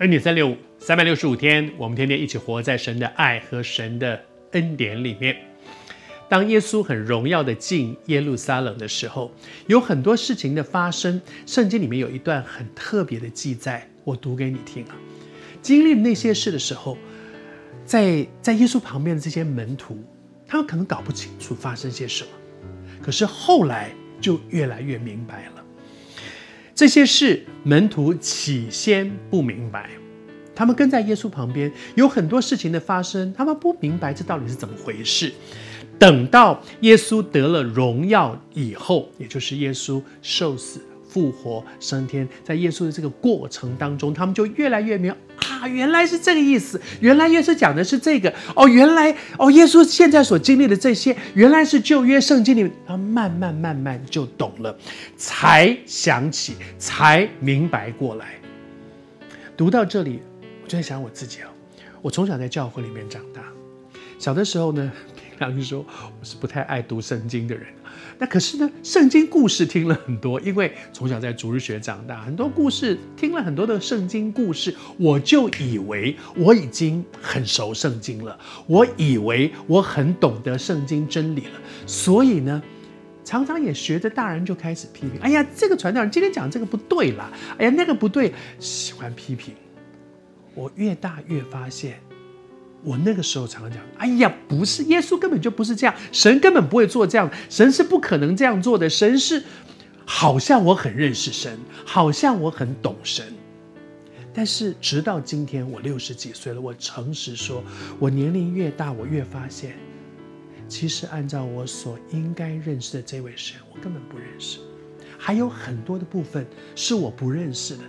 恩典三六五，三百六十五天，我们天天一起活在神的爱和神的恩典里面。当耶稣很荣耀的进耶路撒冷的时候，有很多事情的发生。圣经里面有一段很特别的记载，我读给你听啊。经历那些事的时候，在在耶稣旁边的这些门徒，他们可能搞不清楚发生些什么，可是后来就越来越明白了。这些事门徒起先不明白，他们跟在耶稣旁边，有很多事情的发生，他们不明白这到底是怎么回事。等到耶稣得了荣耀以后，也就是耶稣受死、复活、升天，在耶稣的这个过程当中，他们就越来越明啊，原来是这个意思，原来耶稣讲的是这个哦，原来哦，耶稣现在所经历的这些，原来是旧约圣经里面，他慢慢慢慢就懂了，才想起，才明白过来。读到这里，我就在想我自己哦，我从小在教会里面长大，小的时候呢。然后就说我是不太爱读圣经的人，那可是呢，圣经故事听了很多，因为从小在主日学长大，很多故事听了很多的圣经故事，我就以为我已经很熟圣经了，我以为我很懂得圣经真理了，所以呢，常常也学着大人就开始批评，哎呀，这个传道人今天讲这个不对啦，哎呀，那个不对，喜欢批评。我越大越发现。我那个时候常常讲，哎呀，不是，耶稣根本就不是这样，神根本不会做这样，神是不可能这样做的，神是好像我很认识神，好像我很懂神，但是直到今天我六十几岁了，我诚实说，我年龄越大，我越发现，其实按照我所应该认识的这位神，我根本不认识，还有很多的部分是我不认识的。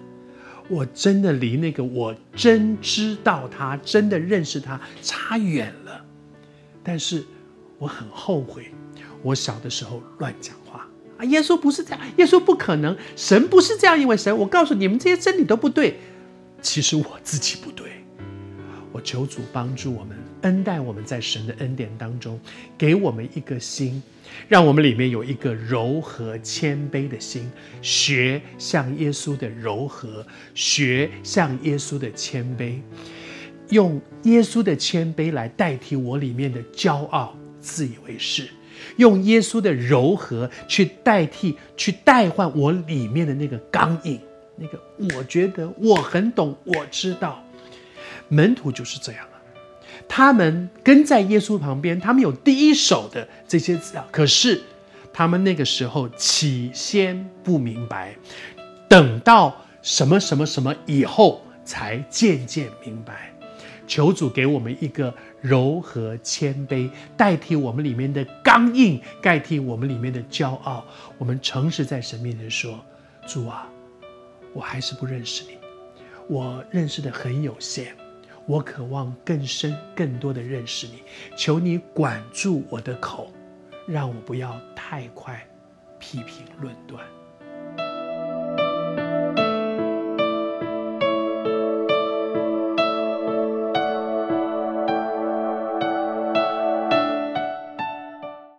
我真的离那个我真知道他、真的认识他差远了，但是我很后悔，我小的时候乱讲话啊！耶稣不是这样，耶稣不可能，神不是这样一位神。我告诉你们，这些真理都不对，其实我自己不对。我求主帮助我们。恩待我们在神的恩典当中，给我们一个心，让我们里面有一个柔和谦卑的心，学像耶稣的柔和，学像耶稣的谦卑，用耶稣的谦卑来代替我里面的骄傲、自以为是，用耶稣的柔和去代替、去代换我里面的那个刚硬，那个我觉得我很懂，我知道，门徒就是这样啊。他们跟在耶稣旁边，他们有第一手的这些资料。可是，他们那个时候起先不明白，等到什么什么什么以后，才渐渐明白。求主给我们一个柔和谦卑，代替我们里面的刚硬，代替我们里面的骄傲。我们诚实在神面前说：“主啊，我还是不认识你，我认识的很有限。”我渴望更深、更多的认识你，求你管住我的口，让我不要太快批评论断。